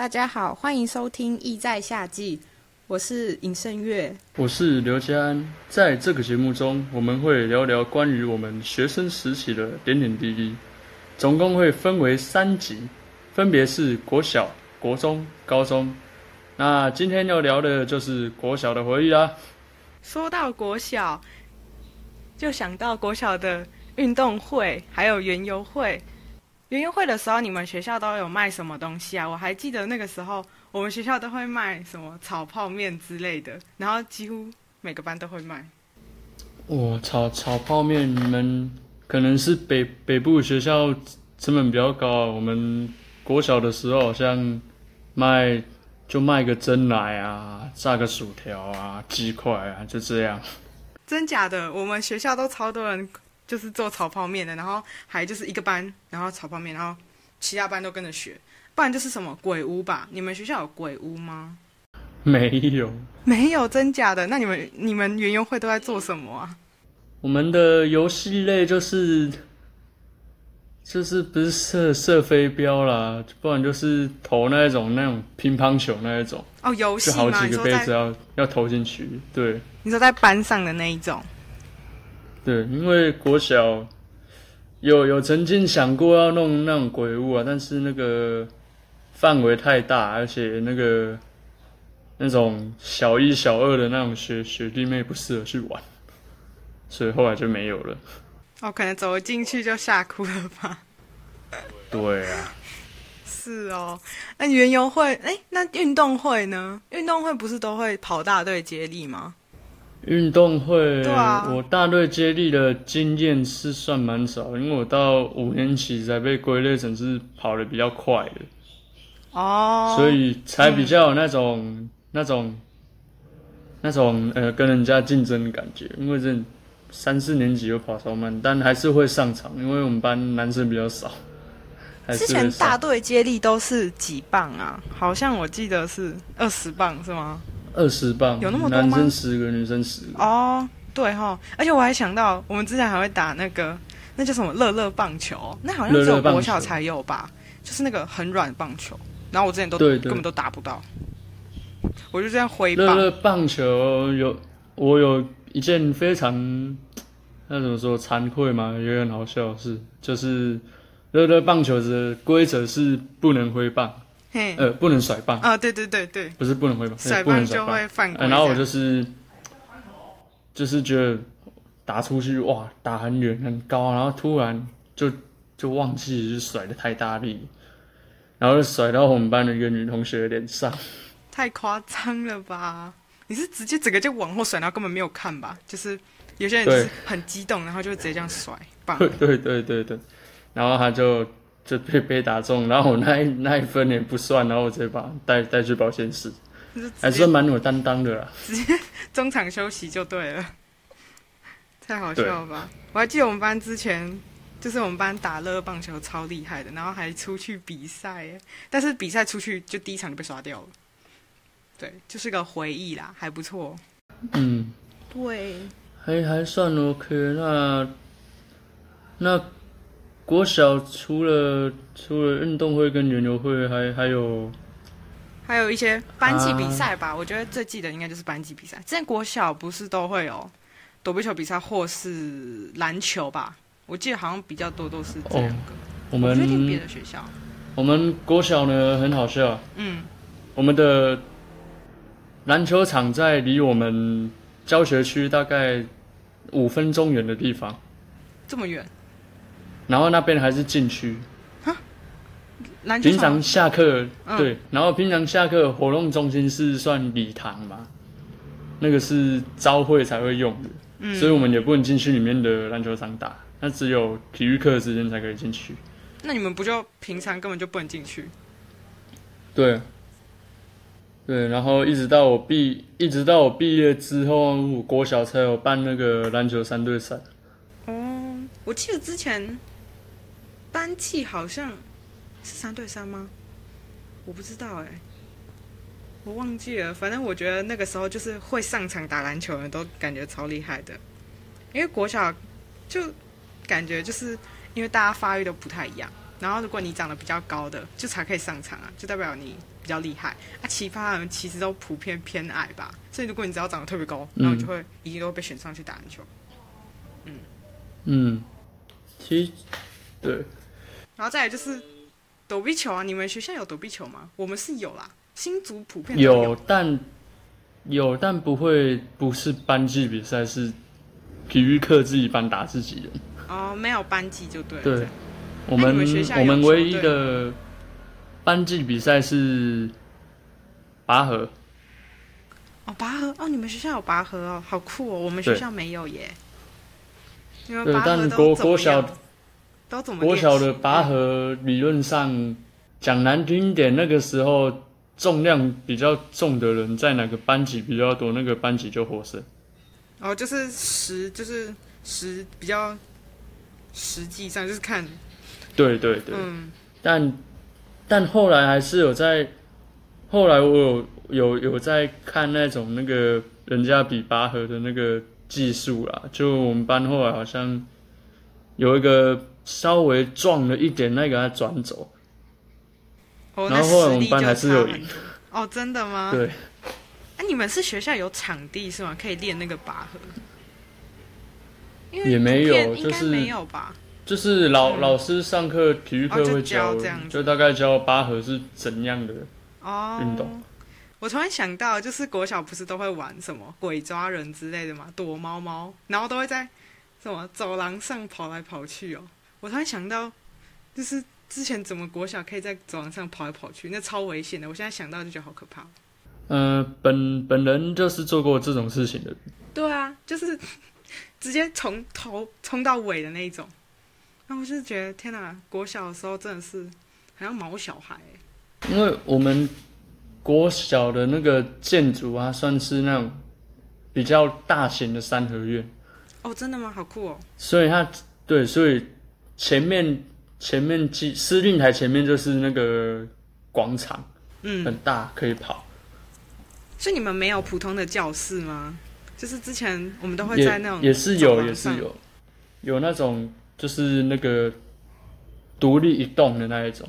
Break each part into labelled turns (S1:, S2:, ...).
S1: 大家好，欢迎收听《意在夏季》，我是尹胜月，
S2: 我是刘家安。在这个节目中，我们会聊聊关于我们学生时期的点点滴滴，总共会分为三集，分别是国小、国中、高中。那今天要聊的就是国小的回忆啦。
S1: 说到国小，就想到国小的运动会，还有园游会。园游会的时候，你们学校都有卖什么东西啊？我还记得那个时候，我们学校都会卖什么炒泡面之类的，然后几乎每个班都会卖。
S2: 我，炒炒泡面，你们可能是北北部学校成本比较高。我们国小的时候好像卖就卖个蒸奶啊，炸个薯条啊，鸡块啊，就这样。
S1: 真假的？我们学校都超多人。就是做炒泡面的，然后还就是一个班，然后炒泡面，然后其他班都跟着学，不然就是什么鬼屋吧？你们学校有鬼屋吗？
S2: 没有，
S1: 没有，真假的？那你们你们园游会都在做什么啊？
S2: 我们的游戏类就是就是不是射射飞镖啦，不然就是投那一种那种乒乓球那一种
S1: 哦，游戏
S2: 就好几个杯子要要投进去，对。
S1: 你说在班上的那一种。
S2: 对，因为国小有有曾经想过要弄那种鬼屋啊，但是那个范围太大，而且那个那种小一、小二的那种学学弟妹不适合去玩，所以后来就没有了。
S1: 哦，可能走进去就吓哭了吧？
S2: 对啊，
S1: 是哦。那园游会，哎，那运动会呢？运动会不是都会跑大队接力吗？
S2: 运动会，我大队接力的经验是算蛮少，因为我到五年级才被归类成是跑的比较快的，
S1: 哦，
S2: 所以才比较有那种那种那种呃跟人家竞争的感觉。因为这三四年级有跑超慢，但还是会上场，因为我们班男生比较少。
S1: 之前大队接力都是几磅啊？好像我记得是二十磅，是吗？
S2: 二十磅，
S1: 有那么多
S2: 吗？男生十个，女生十个。
S1: 哦，对哈，而且我还想到，我们之前还会打那个，那叫什么乐乐棒球，那好像只有国小才有吧？就是那个很软棒球，然后我之前都根本都打不到，我就这样挥棒。
S2: 乐乐棒球有，我有一件非常，那怎么说惭愧嘛，也很好笑的事，就是乐乐棒球的规则是不能挥棒。呃，不能甩棒
S1: 啊！对对对对，
S2: 不是不能挥棒，
S1: 甩
S2: 棒
S1: 就会犯规。
S2: 然后我就是，就是觉得打出去哇，打很远很高，然后突然就就忘记，就甩的太大力，然后就甩到我们班的一个女同学脸上。
S1: 太夸张了吧？你是直接整个就往后甩，然后根本没有看吧？就是有些人就是很激动，然后就直接这样甩棒。
S2: 对对对对对，然后他就。就被被打中，然后我那一那一分也不算，然后我直接把带带去保险室，还算蛮有担当的啦。
S1: 直接中场休息就对了，太好笑了吧？我还记得我们班之前就是我们班打乐棒球超厉害的，然后还出去比赛，但是比赛出去就第一场就被刷掉了。对，就是个回忆啦，还不错。
S2: 嗯，
S1: 对，
S2: 还还算 OK。那那。国小除了除了运动会跟园游会，还还有
S1: 还有一些班级比赛吧。我觉得最记得应该就是班级比赛。之前国小不是都会有躲避球比赛或是篮球吧？我记得好像比较多都是这两个。
S2: 我们
S1: 确定别的学校。
S2: 我们国小呢很好笑。
S1: 嗯。
S2: 我们的篮球场在离我们教学区大概五分钟远的地方。
S1: 这么远。
S2: 然后那边还是禁区，
S1: 平
S2: 常下课对，然后平常下课活动中心是算礼堂嘛，那个是招会才会用的，所以我们也不能进去里面的篮球场打，那只有体育课的时间才可以进去。
S1: 那你们不就平常根本就不能进去？
S2: 对，对，然后一直到我毕，一直到我毕业之后，国小才有办那个篮球三对三。
S1: 哦，我记得之前。班气好像是三对三吗？我不知道哎，我忘记了。反正我觉得那个时候就是会上场打篮球的都感觉超厉害的，因为国小就感觉就是因为大家发育都不太一样，然后如果你长得比较高的，就才可以上场啊，就代表你比较厉害。啊，其他人其实都普遍偏矮吧，所以如果你只要长得特别高，然后就会一定都会被选上去打篮球。
S2: 嗯，其实对，
S1: 然后再来就是躲避球啊，你们学校有躲避球吗？我们是有啦，新竹普遍
S2: 有
S1: 有。
S2: 但有但不会不是班级比赛，是体育课自己班打自己人。
S1: 哦，没有班级就对了。
S2: 对，我
S1: 那
S2: 们
S1: 你们学校有
S2: 我们唯一的班级比赛是拔河，
S1: 哦，拔河哦，你们学校有拔河哦，好酷哦！我们学校没有耶。你们
S2: 对
S1: 拔，河都
S2: 但国
S1: 怎么
S2: 国小
S1: 样都怎么
S2: 国小的拔河理论上讲难听点，那个时候重量比较重的人在哪个班级比较多，那个班级就获胜。
S1: 哦，就是实就是实比较实际上就是看
S2: 对对对，
S1: 嗯
S2: 但但后来还是有在，后来我有有有在看那种那个人家比拔河的那个技术啦，就我们班后来好像有一个稍微撞了一点，那个他转走，
S1: 哦，
S2: 然
S1: 那
S2: 后后来我们班还是有赢
S1: 哦，真的吗？
S2: 对，
S1: 哎、你们是学校有场地是吗？可以练那个拔河？
S2: 也没有
S1: 应该
S2: 就是
S1: 没有吧？
S2: 就是老、
S1: 嗯
S2: 老师上课体育课会教，
S1: 教这样子
S2: 就大概教拔河是怎样的，
S1: 哦，
S2: 运动。
S1: 我突然想到，就是国小不是都会玩什么鬼抓人之类的嘛，躲猫猫，然后都会在什么走廊上跑来跑去哦。我突然想到，就是之前怎么国小可以在走廊上跑来跑去，那超危险的。我现在想到就觉得好可怕。
S2: 呃，本本人就是做过这种事情的，
S1: 对啊，就是直接从头冲到尾的那一种。那我就是觉得天哪，国小的时候真的是好像毛小孩欸。
S2: 因为我们国小的那个建筑啊，算是那种比较大型的三合院，
S1: 哦，真的吗？好酷哦。
S2: 所以它对，所以前面前面机司令台前面就是那个广场，
S1: 嗯，
S2: 很大，可以跑。
S1: 所以你们没有普通的教室吗？就是之前我们都会在那种
S2: 也是有，也是有，有那种就是那个独立一栋的那一种。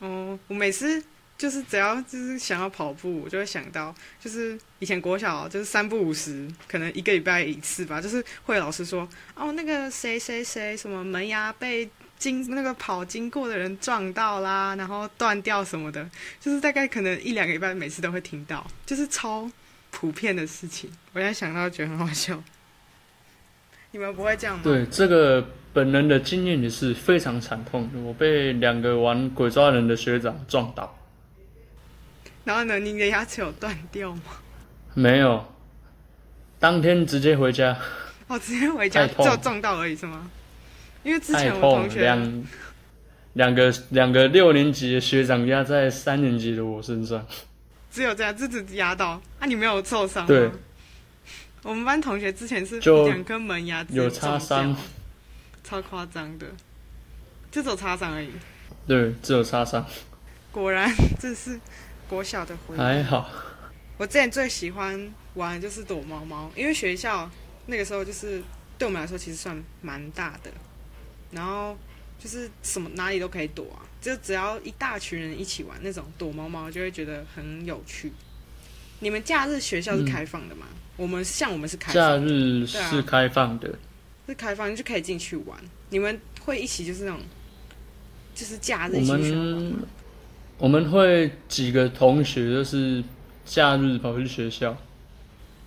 S1: 哦，我每次就是只要就是想要跑步，我就会想到，就是以前国小就是三不五时，可能一个礼拜一次吧，就是会老师说，哦，那个谁谁谁什么门牙被经那个跑经过的人撞到啦，然后断掉什么的，就是大概可能一两个礼拜每次都会听到，就是超普遍的事情。我现在想到觉得很好笑。你们不会这样吗？
S2: 对，这个本人的经验也是非常惨痛，我被两个玩鬼抓人的学长撞倒。
S1: 然后呢，你的牙齿有断掉吗？
S2: 没有，当天直接回家，
S1: 哦，直接回家就撞到而已是吗？因为之前我，同学
S2: 两两个两个六年级的学长压在三年级的我身上。
S1: 只有这样，这只压到啊，你没有受伤吗？
S2: 对，
S1: 我们班同学之前是
S2: 就
S1: 两颗门牙
S2: 有擦
S1: 撞
S2: 伤，
S1: 超夸张的，就只有擦伤而已。
S2: 对，只有擦伤，
S1: 果然这是国小的回忆。
S2: 还好。
S1: 我之前最喜欢玩的就是躲猫猫，因为学校那个时候就是对我们来说其实算蛮大的，然后就是什么哪里都可以躲啊，就只要一大群人一起玩那种躲猫猫，就会觉得很有趣。你们假日学校是开放的吗？我们像我们是开
S2: 假
S1: 放的，
S2: 日是开放的，
S1: 是开放，就可以进去玩。你们会一起就是那种，就是假日一起去玩吗？
S2: 我们会几个同学就是假日跑去学校，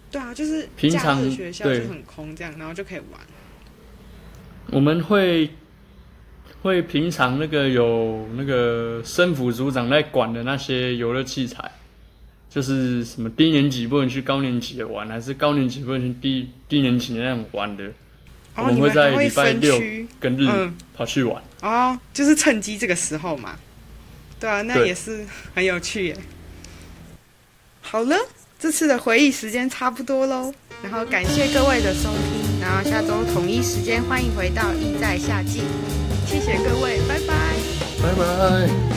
S1: 对啊，就是
S2: 平常
S1: 日学校就很空这样，然后就可以玩。
S2: 我们会会平常那个有那个生辅组长在管的那些游乐器材，就是什么低年级不能去高年级的玩，还是高年级不能去低低年级的那种玩的，我
S1: 哦，
S2: 们会在礼拜六跟日
S1: 嗯
S2: 跑去玩。
S1: 哦，就是趁机这个时候嘛。对啊，那也是很有趣耶。好了，这次的回忆时间差不多喽，然后感谢各位的收听，然后下周统一时间欢迎回到意在夏季，谢谢各位，拜拜。
S2: 拜拜。